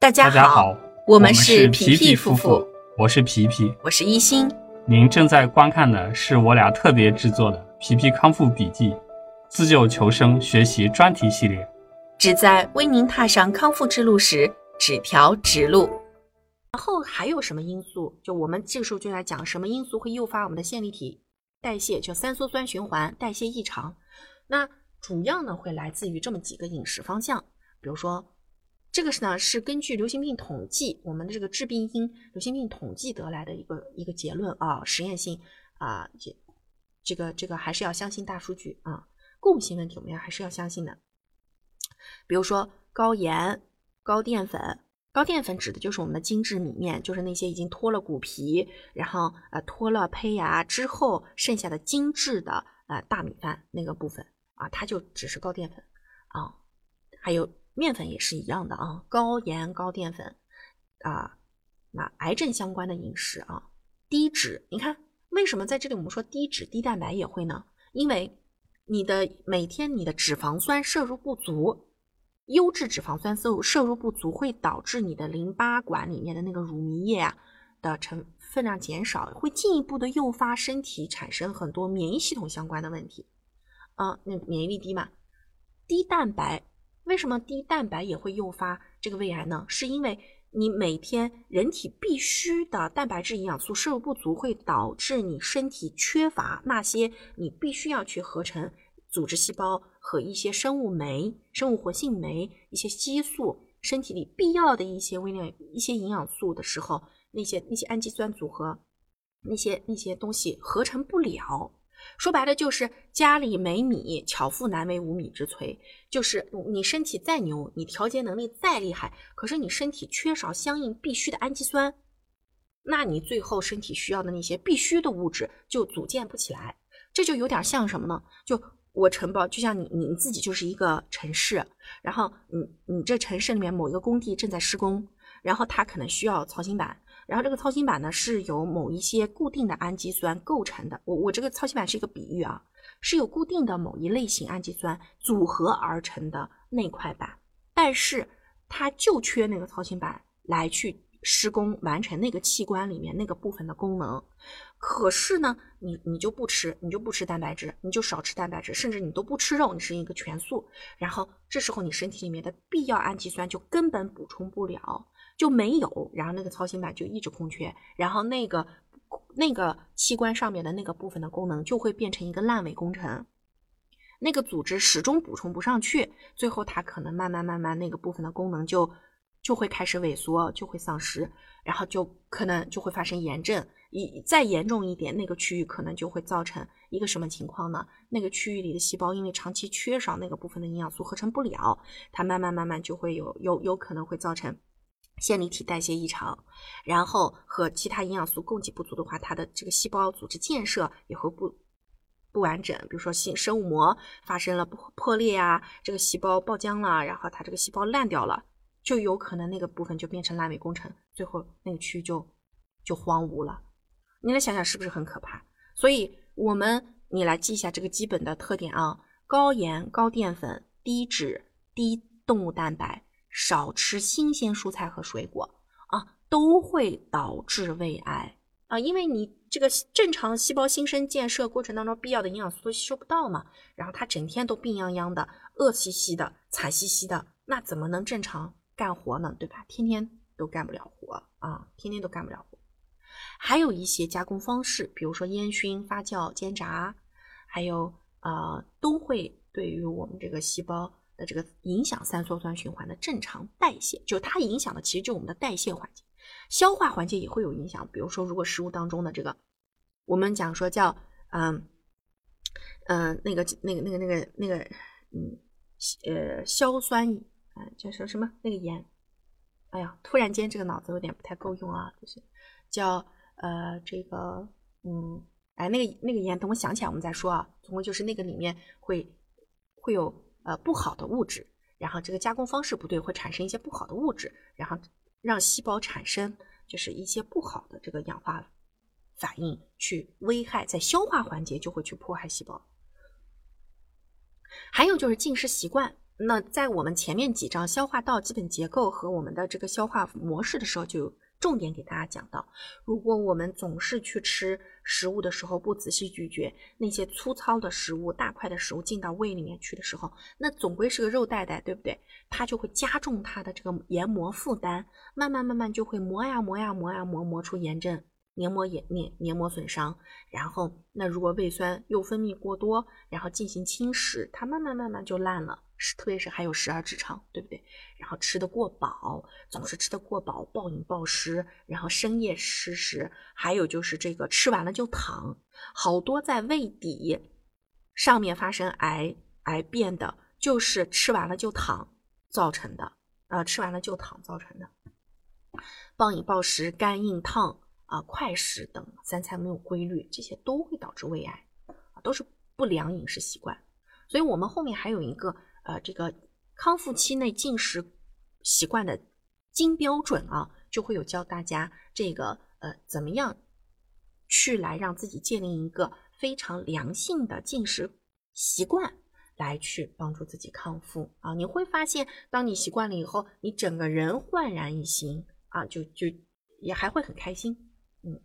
大家好，我们是是皮皮夫夫妇，我是皮皮。我是一心。您正在观看的是我俩特别制作的《皮皮康复笔记》自救求生学习专题系列。旨在为您踏上康复之路时指条直路。然后还有什么因素？就我们这个时候就来讲什么因素会诱发我们的线粒体代谢，就三羧酸循环代谢异常。那主要呢会来自于这么几个饮食方向，比如说这个是呢是根据流行病统计，我们的这个致病因流行病统计得来的一个一个结论啊，实验性啊，这这个这个还是要相信大数据啊，共性问题我们要还是要相信的。比如说高盐、高淀粉，高淀粉指的就是我们的精致米面，就是那些已经脱了骨皮，然后呃脱了胚芽之后剩下的精致的呃大米饭那个部分啊，它就只是高淀粉啊。还有面粉也是一样的啊，高盐、高淀粉啊。那癌症相关的饮食啊，低脂，你看为什么在这里我们说低脂低蛋白也会呢？因为你的每天你的脂肪酸摄入不足，优质脂肪酸摄入摄入不足会导致你的淋巴管里面的那个乳糜液啊的成分量减少，会进一步的诱发身体产生很多免疫系统相关的问题啊，那免疫力低嘛，低蛋白，为什么低蛋白也会诱发这个胃癌呢？是因为你每天人体必须的蛋白质营养素摄入不足，会导致你身体缺乏那些你必须要去合成组织细胞和一些生物酶、生物活性酶、一些激素，身体里必要的一些微量、一些营养素的时候，那些那些氨基酸组合，那些那些东西合成不了。说白了就是家里没米，巧妇难为无米之炊。就是你身体再牛，你调节能力再厉害，可是你身体缺少相应必须的氨基酸，那你最后身体需要的那些必须的物质就组建不起来。这就有点像什么呢？就我承包，就像你你自己就是一个城市，然后你你这城市里面某一个工地正在施工，然后它可能需要槽芯板。然后这个操心板呢是由某一些固定的氨基酸构成的。我我这个操心板是一个比喻啊，是有固定的某一类型氨基酸组合而成的那块板，但是它就缺那个操心板来去施工完成那个器官里面那个部分的功能。可是呢，你你就不吃，你就不吃蛋白质，你就少吃蛋白质，甚至你都不吃肉，你是一个全素。然后这时候你身体里面的必要氨基酸就根本补充不了。就没有，然后那个操心板就一直空缺，然后那个那个器官上面的那个部分的功能就会变成一个烂尾工程，那个组织始终补充不上去，最后它可能慢慢慢慢那个部分的功能就就会开始萎缩，就会丧失，然后就可能就会发生炎症，一再严重一点，那个区域可能就会造成一个什么情况呢？那个区域里的细胞因为长期缺少那个部分的营养素合成不了，它慢慢慢慢就会有有有可能会造成。线粒体代谢异常，然后和其他营养素供给不足的话，它的这个细胞组织建设也会不不完整。比如说，新生物膜发生了破破裂呀，这个细胞爆浆了，然后它这个细胞烂掉了，就有可能那个部分就变成烂尾工程，最后那个区域就就荒芜了。你来想想，是不是很可怕？所以，我们你来记一下这个基本的特点啊：高盐、高淀粉、低脂、低动物蛋白。少吃新鲜蔬菜和水果啊，都会导致胃癌啊，因为你这个正常细胞新生建设过程当中必要的营养素都吸收不到嘛，然后它整天都病殃殃的、饿兮兮的、惨兮兮的，那怎么能正常干活呢？对吧？天天都干不了活啊，天天都干不了活。还有一些加工方式，比如说烟熏、发酵、煎炸，还有呃，都会对于我们这个细胞。的这个影响三羧酸循环的正常代谢，就它影响的其实就我们的代谢环节，消化环节也会有影响。比如说，如果食物当中的这个，我们讲说叫嗯嗯那个那个那个那个那个嗯呃硝酸啊叫什什么那个盐，哎呀，突然间这个脑子有点不太够用啊，就是叫呃这个嗯哎那个那个盐，等我想起来我们再说啊。总共就是那个里面会会有。呃，不好的物质，然后这个加工方式不对，会产生一些不好的物质，然后让细胞产生就是一些不好的这个氧化反应，去危害在消化环节就会去迫害细胞。还有就是进食习惯那在我们前面几章消化道基本结构和我们的这个消化模式的时候，就重点给大家讲到，如果我们总是去吃食物的时候不仔细咀嚼，那些粗糙的食物、大块的食物进到胃里面去的时候，那总归是个肉袋袋，对不对？它就会加重它的这个研磨负担，慢慢慢慢就会磨呀磨呀磨呀磨，磨出炎症。黏膜炎、黏黏膜损伤，然后那如果胃酸又分泌过多，然后进行侵蚀，它慢慢慢慢就烂了。是，特别是还有十二指肠，对不对？然后吃的过饱，总是吃的过饱，暴饮暴食，然后深夜吃食，还有就是这个吃完了就躺，好多在胃底上面发生癌癌变的，就是吃完了就躺造成的。啊，吃完了就躺造成的，暴饮暴食、干硬烫。啊，快食等三餐没有规律，这些都会导致胃癌，啊，都是不良饮食习惯。所以，我们后面还有一个呃，这个康复期内进食习惯的金标准啊，就会有教大家这个呃，怎么样去来让自己建立一个非常良性的进食习惯，来去帮助自己康复啊。你会发现，当你习惯了以后，你整个人焕然一新啊，就就也还会很开心。嗯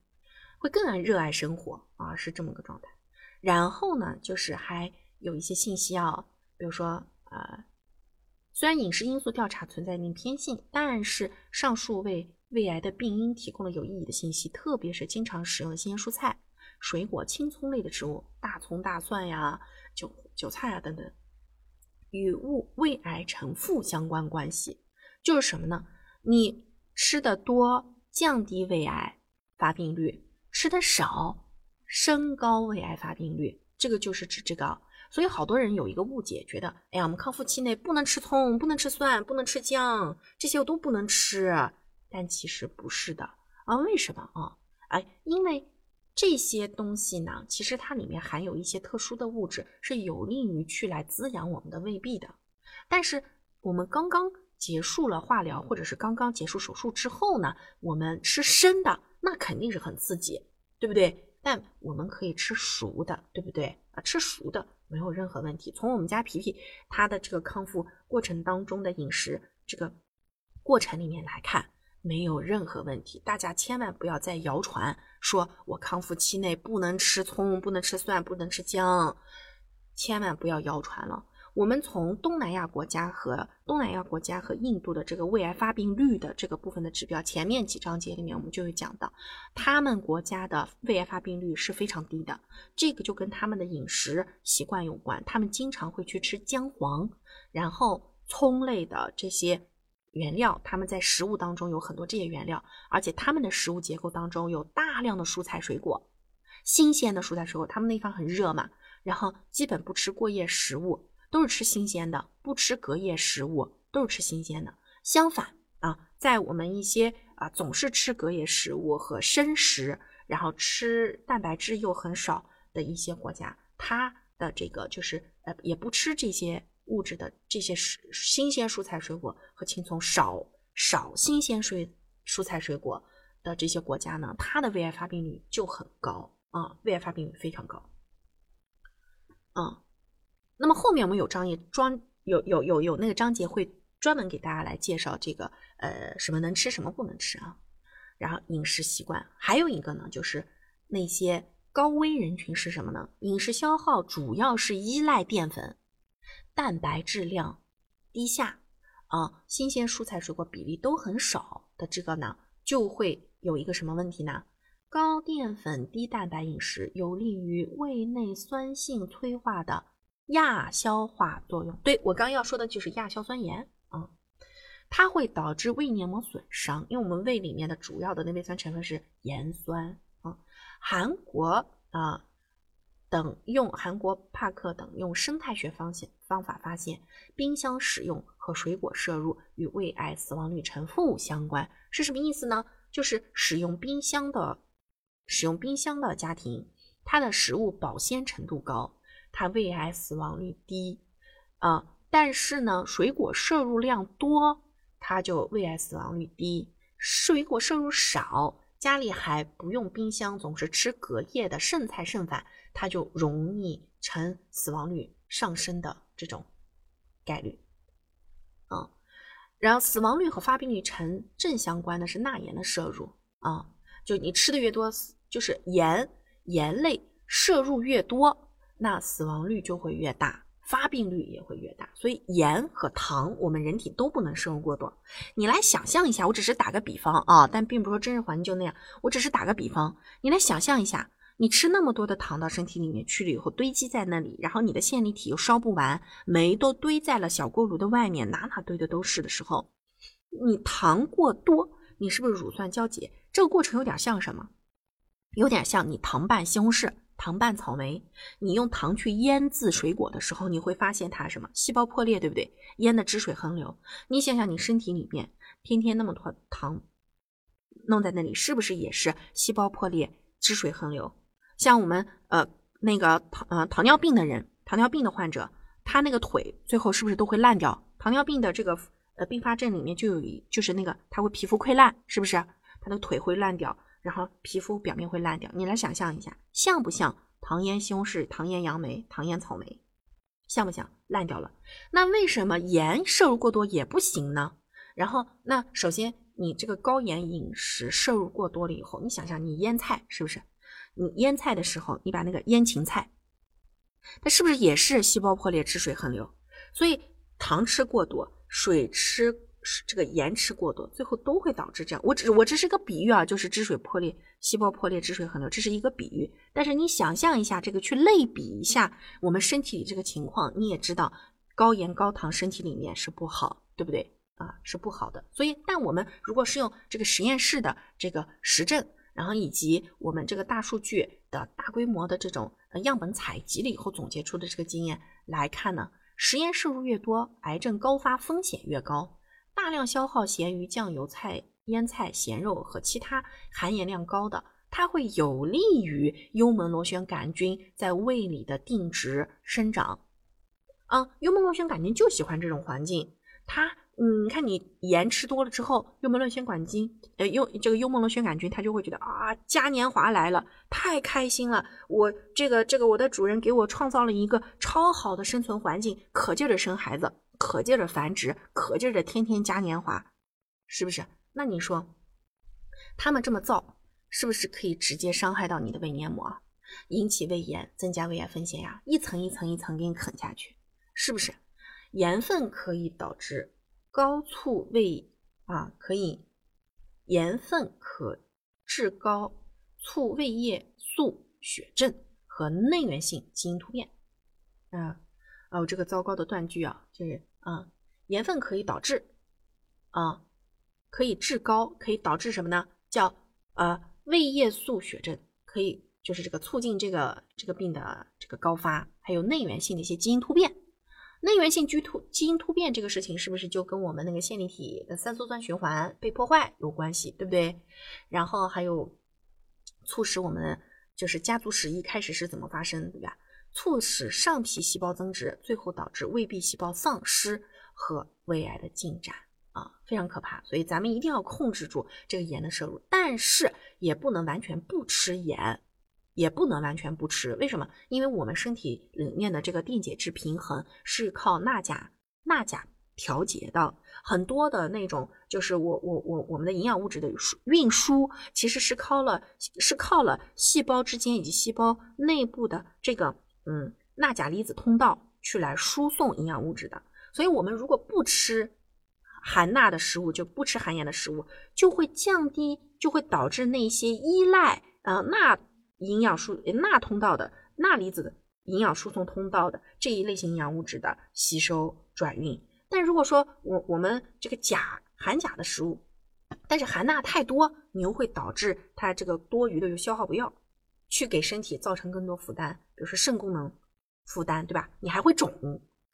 会更爱热爱生活啊，是这么个状态。然后呢，就是还有一些信息啊，比如说呃，虽然饮食因素调查存在一定偏性，但是上述为胃癌的病因提供了有意义的信息，特别是经常使用的新鲜蔬菜、水果、青葱类的植物，大葱、大蒜呀、韭韭菜啊等等，与物胃癌呈负相关关系。就是什么呢？你吃的多，降低胃癌发病率。吃的少，升高胃癌发病率，这个就是指这个。所以好多人有一个误解，觉得，哎呀，我们康复期内不能吃葱，不能吃蒜，不能吃姜，这些我都不能吃。但其实不是的啊，为什么啊？哎，因为这些东西呢，其实它里面含有一些特殊的物质，是有利于去来滋养我们的胃壁的。但是我们刚刚结束了化疗，或者是刚刚结束手术之后呢，我们吃生的。那肯定是很刺激，对不对？但我们可以吃熟的，对不对啊？吃熟的没有任何问题。从我们家皮皮他的这个康复过程当中的饮食这个过程里面来看，没有任何问题。大家千万不要再谣传说我康复期内不能吃葱、不能吃蒜、不能吃姜，千万不要谣传了。我们从东南亚国家和东南亚国家和印度的这个胃癌发病率的这个部分的指标，前面几章节里面我们就有讲到，他们国家的胃癌发病率是非常低的，这个就跟他们的饮食习惯有关，他们经常会去吃姜黄，然后葱类的这些原料，他们在食物当中有很多这些原料，而且他们的食物结构当中有大量的蔬菜水果，新鲜的蔬菜水果，他们那方很热嘛，然后基本不吃过夜食物。都是吃新鲜的，不吃隔夜食物，都是吃新鲜的。相反啊，在我们一些啊总是吃隔夜食物和生食，然后吃蛋白质又很少的一些国家，它的这个就是呃也不吃这些物质的这些食新鲜蔬菜水果和青葱，少少新鲜水蔬菜水果的这些国家呢，它的胃癌发病率就很高啊，胃癌发病率非常高，嗯。那么后面我们有章节专有有有有那个章节会专门给大家来介绍这个呃什么能吃什么不能吃啊，然后饮食习惯还有一个呢就是那些高危人群是什么呢？饮食消耗主要是依赖淀粉，蛋白质量低下啊，新鲜蔬菜水果比例都很少的这个呢，就会有一个什么问题呢？高淀粉低蛋白饮食有利于胃内酸性催化的。亚硝化作用，对我刚要说的就是亚硝酸盐啊，它会导致胃黏膜损伤，因为我们胃里面的主要的内胃酸成分是盐酸啊。韩国啊等用韩国帕克等用生态学方向方法发现，冰箱使用和水果摄入与胃癌死亡率呈负相关，是什么意思呢？就是使用冰箱的使用冰箱的家庭，它的食物保鲜程度高。它胃癌死亡率低，啊，但是呢，水果摄入量多，它就胃癌死亡率低；水果摄入少，家里还不用冰箱，总是吃隔夜的剩菜剩饭，它就容易呈死亡率上升的这种概率。啊然后死亡率和发病率成正相关的是钠盐的摄入。啊，就你吃的越多，就是盐盐类摄入越多，那死亡率就会越大，发病率也会越大。所以盐和糖我们人体都不能摄入过多。你来想象一下，我只是打个比方啊，但并不是说真实环境就那样，我只是打个比方，你来想象一下。你吃那么多的糖到身体里面去了以后，堆积在那里，然后你的线粒体又烧不完，煤都堆在了小锅炉的外面，哪哪堆的都是的时候，你糖过多，你是不是乳酸交结？这个过程有点像什么？有点像你糖拌西红柿、糖拌草莓，你用糖去腌制水果的时候，你会发现它什么？细胞破裂，对不对？腌的汁水横流。你想想，你身体里面天天那么多糖弄在那里，是不是也是细胞破裂、汁水横流？像我们呃那个糖呃糖尿病的人，糖尿病的患者，他那个腿最后是不是都会烂掉？糖尿病的这个呃并发症里面就有一就是那个他会皮肤溃烂，是不是？他的腿会烂掉，然后皮肤表面会烂掉。你来想象一下，像不像糖腌西红柿、糖腌杨梅、糖腌草莓？像不像烂掉了？那为什么盐摄入过多也不行呢？然后那首先你这个高盐饮食摄入过多了以后，你想想你腌菜是不是？你腌菜的时候，你把那个腌芹菜，它是不是也是细胞破裂、汁水横流？所以糖吃过多，水吃这个延迟过多，最后都会导致这样。我只我这是个比喻啊，就是汁水破裂、细胞破裂、汁水横流，这是一个比喻。但是你想象一下，这个去类比一下我们身体里这个情况，你也知道高盐高糖身体里面是不好，对不对啊？是不好的。所以，但我们如果是用这个实验室的这个实证。然后以及我们这个大数据的大规模的这种样本采集了以后总结出的这个经验来看呢，食盐摄入越多，癌症高发风险越高。大量消耗咸鱼、酱油、菜、腌菜、咸肉和其他含盐量高的，它会有利于幽门螺旋杆菌在胃里的定植生长。啊，幽门螺旋杆菌就喜欢这种环境，它。嗯，你看你盐吃多了之后，幽门螺旋杆菌，呃，幽这个幽门螺旋杆菌，它就会觉得啊，嘉年华来了，太开心了，我这个这个我的主人给我创造了一个超好的生存环境，可劲儿的生孩子，可劲儿的繁殖，可劲儿的天天嘉年华，是不是？那你说，他们这么造，是不是可以直接伤害到你的胃黏膜，引起胃炎，增加胃癌风险呀？一层一层一层给你啃下去，是不是？盐分可以导致。高促胃啊，可以盐分可致高促胃液素血症和内源性基因突变。啊哦，这个糟糕的断句啊，就是啊，盐分可以导致啊，可以致高，可以导致什么呢？叫呃胃液素血症，可以就是这个促进这个这个病的这个高发，还有内源性的一些基因突变。内源性基突基因突变这个事情是不是就跟我们那个线粒体的三羧酸循环被破坏有关系，对不对？然后还有促使我们就是家族史一开始是怎么发生，对吧？促使上皮细胞增殖，最后导致胃壁细胞丧失和胃癌的进展啊，非常可怕。所以咱们一定要控制住这个盐的摄入，但是也不能完全不吃盐。也不能完全不吃，为什么？因为我们身体里面的这个电解质平衡是靠钠钾钠钾调节的，很多的那种就是我我我我们的营养物质的运输其实是靠了是靠了细胞之间以及细胞内部的这个嗯钠钾离子通道去来输送营养物质的，所以我们如果不吃含钠的食物，就不吃含盐的食物，就会降低，就会导致那些依赖呃钠。营养输钠通道的钠离子的营养输送通道的这一类型营养物质的吸收转运，但如果说我我们这个钾含钾的食物，但是含钠太多，你又会导致它这个多余的又消耗不掉，去给身体造成更多负担，比如说肾功能负担，对吧？你还会肿，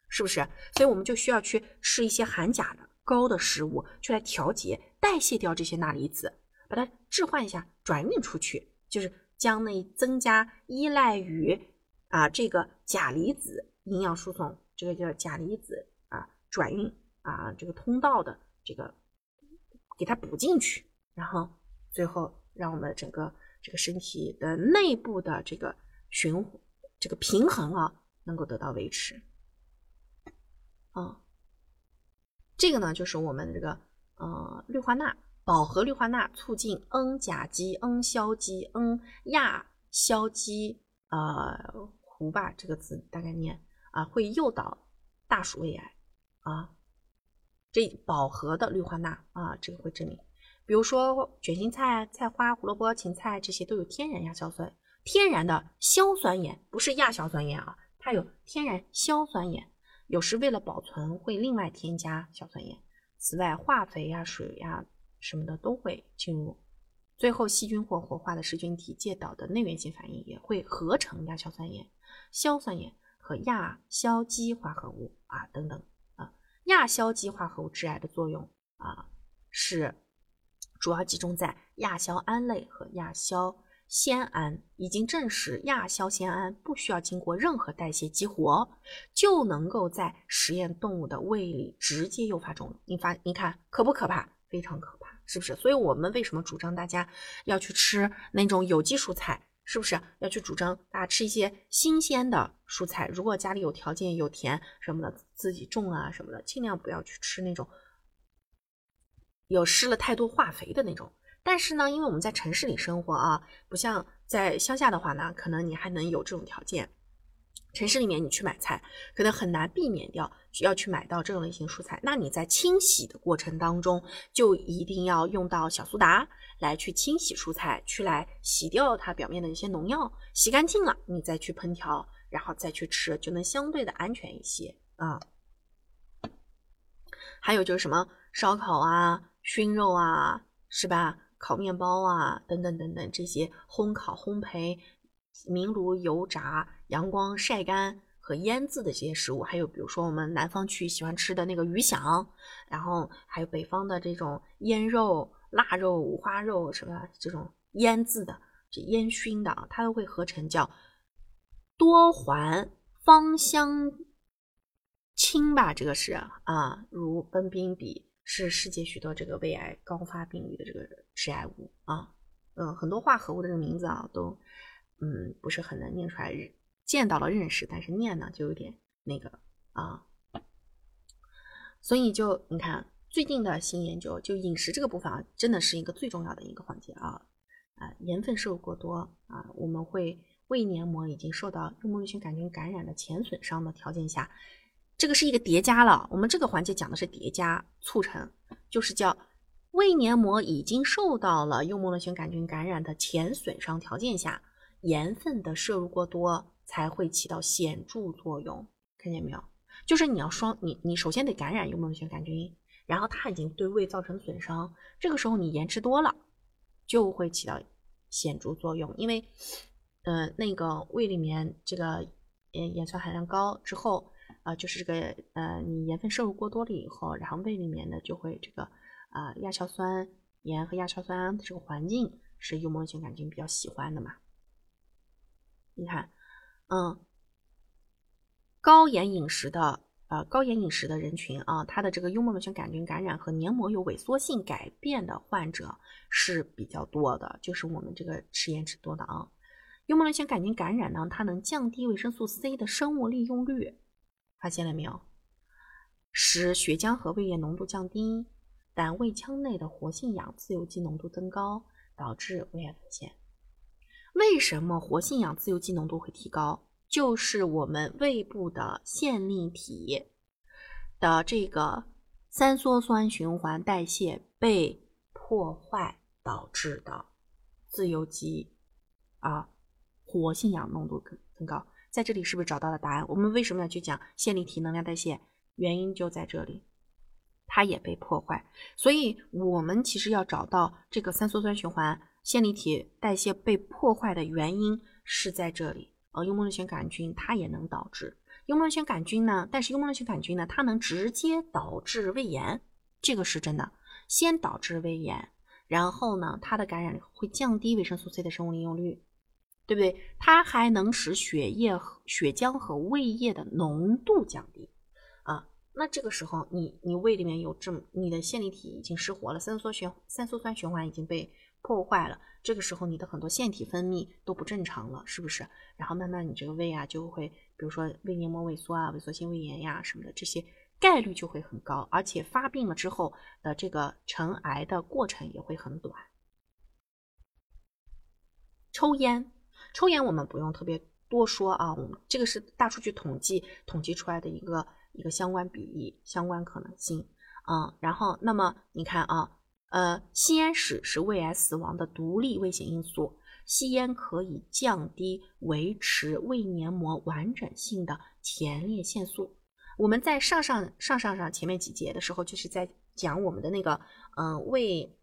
是不是？所以我们就需要去吃一些含钾的高的食物，去来调节代谢掉这些钠离子，把它置换一下，转运出去，就是。将那增加依赖于啊这个钾离子营养输送，这个叫钾离子啊转运啊这个通道的这个给它补进去，然后最后让我们整个这个身体的内部的这个循这个平衡啊能够得到维持啊。这个呢，就是我们这个呃氯化钠，饱和氯化钠促进 N 甲基、N 硝基、N 亚硝基呃糊吧，这个字大概念啊，会诱导大鼠胃癌啊。这饱和的氯化钠啊，这个会致命。比如说卷心菜、菜花、胡萝卜、芹菜这些都有天然亚硝酸，天然的硝酸盐，不是亚硝酸盐啊，它有天然硝酸盐。有时为了保存会另外添加硝酸盐。此外，化肥呀、水呀什么的都会进入。最后，细菌或活化的噬菌体介导的内源性反应也会合成亚硝酸盐、硝酸盐和亚硝基化合物啊等等啊。亚硝基化合物致癌的作用啊，是主要集中在亚硝胺类和亚硝酰胺。已经证实，亚硝酰胺不需要经过任何代谢激活，就能够在实验动物的胃里直接诱发肿瘤。你发，你看可不可怕？非常可怕，是不是？所以我们为什么主张大家要去吃那种有机蔬菜？是不是要去主张大家吃一些新鲜的蔬菜？如果家里有条件有田什么的，自己种啊什么的，尽量不要去吃那种有施了太多化肥的那种。但是呢，因为我们在城市里生活啊，不像在乡下的话呢，可能你还能有这种条件。城市里面你去买菜，可能很难避免掉要去买到这种类型蔬菜。那你在清洗的过程当中，就一定要用到小苏打来去清洗蔬菜，去来洗掉它表面的一些农药，洗干净了，你再去烹调，然后再去吃，就能相对的安全一些啊。还有就是什么烧烤啊、熏肉啊，是吧？烤面包啊，等等等等这些烘烤、烘焙。明炉油炸、阳光晒干和腌制的这些食物，还有比如说我们南方区喜欢吃的那个鱼响，然后还有北方的这种腌肉、腊肉、五花肉什么这种腌制的、这烟熏的，它都会合成叫多环芳香烃吧？这个是啊，如苯丙芘是世界许多这个胃癌高发病率的这个致癌物啊，嗯，很多化合物的这个名字啊都。嗯，不是很能念出来，见到了认识，但是念呢就有点那个啊，所以就你看最近的新研究，就饮食这个部分啊，真的是一个最重要的一个环节啊啊，盐分摄入过多啊，我们会胃黏膜已经受到幽门螺旋杆菌感染的前损伤的条件下，这个是一个叠加了，我们这个环节讲的是叠加促成，就是叫胃黏膜已经受到了幽门螺旋杆菌感染的前损伤条件下。盐分的摄入过多才会起到显著作用，看见没有？就是你要双你你首先得感染幽门螺旋杆菌，然后它已经对胃造成损伤，这个时候你盐吃多了就会起到显著作用，因为呃那个胃里面这个盐盐酸含量高之后，呃就是这个呃你盐分摄入过多了以后，然后胃里面呢就会这个啊亚硝酸盐和亚硝酸胺的这个环境是幽门螺旋杆菌比较喜欢的嘛。你看，嗯，高盐饮食的，呃，高盐饮食的人群啊，他的这个幽门螺旋杆菌感染和黏膜有萎缩性改变的患者是比较多的，就是我们这个吃盐吃多的啊。幽门螺旋杆菌感染呢，它能降低维生素 C 的生物利用率，发现了没有？使血浆和胃液浓度降低，但胃腔内的活性氧自由基浓度增高，导致胃癌发现。为什么活性氧自由基浓度会提高？就是我们胃部的线粒体的这个三羧酸循环代谢被破坏导致的自由基啊活性氧浓度更增高。在这里是不是找到了答案？我们为什么要去讲线粒体能量代谢？原因就在这里，它也被破坏。所以我们其实要找到这个三羧酸循环。线粒体代谢被破坏的原因是在这里，呃，幽门螺旋杆菌它也能导致幽门螺旋杆菌呢，但是幽门螺旋杆菌呢，它能直接导致胃炎，这个是真的，先导致胃炎，然后呢，它的感染会降低维生素 C 的生物利用率，对不对？它还能使血液、血浆和胃液的浓度降低，那这个时候你你胃里面有这么你的线粒体已经失活了，三羧酸三羧酸循环已经被。破坏了，这个时候你的很多腺体分泌都不正常了，是不是？然后慢慢你这个胃啊就会，比如说胃黏膜萎缩啊、萎缩性胃炎呀什么的，这些概率就会很高，而且发病了之后的这个成癌的过程也会很短。抽烟，抽烟我们不用特别多说啊，我们这个是大数据统计统计出来的一个一个相关比例、相关可能性啊。然后，那么你看啊，呃，吸烟史是胃癌死亡的独立危险因素。吸烟可以降低、维持胃黏膜完整性的前列腺素。我们在上上上上上前面几节的时候，就是在讲我们的那个嗯胃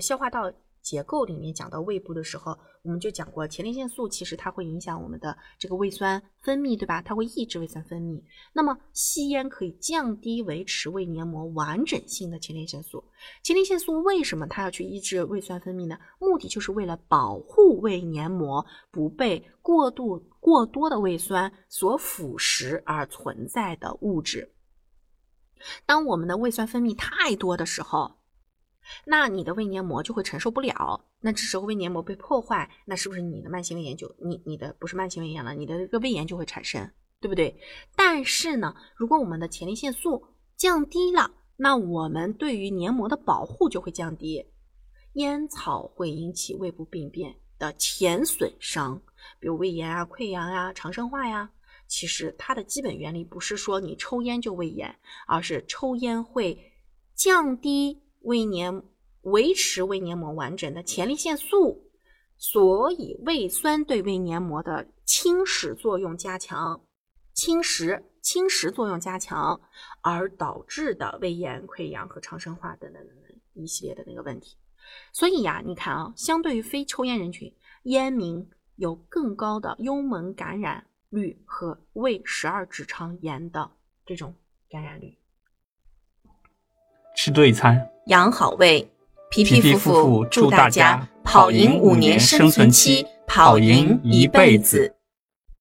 消化道。结构里面讲到胃部的时候，我们就讲过前列腺素，其实它会影响我们的这个胃酸分泌，对吧？它会抑制胃酸分泌。那么吸烟可以降低维持胃黏膜完整性的前列腺素。前列腺素为什么它要去抑制胃酸分泌呢？目的就是为了保护胃黏膜不被过度过多的胃酸所腐蚀而存在的物质。当我们的胃酸分泌太多的时候，那你的胃黏膜就会承受不了，那这时候胃黏膜被破坏，那是不是你的慢性胃炎就你你的不是慢性胃炎了，你的这个胃炎就会产生，对不对？但是呢，如果我们的前列腺素降低了，那我们对于黏膜的保护就会降低。烟草会引起胃部病变的前损伤，比如胃炎啊、溃疡呀、肠生化呀。其实它的基本原理不是说你抽烟就胃炎，而是抽烟会降低。胃黏维持胃黏膜完整的前列腺素，所以胃酸对胃黏膜的侵蚀作用加强，侵蚀侵蚀作用加强，而导致的胃炎、溃疡和肠生化等等等等一系列的那个问题。所以呀，你看啊，相对于非抽烟人群，烟民有更高的幽门感染率和胃十二指肠炎的这种感染率。吃对餐。养好胃，皮皮夫妇祝大家跑赢五年生存期，跑赢一辈子。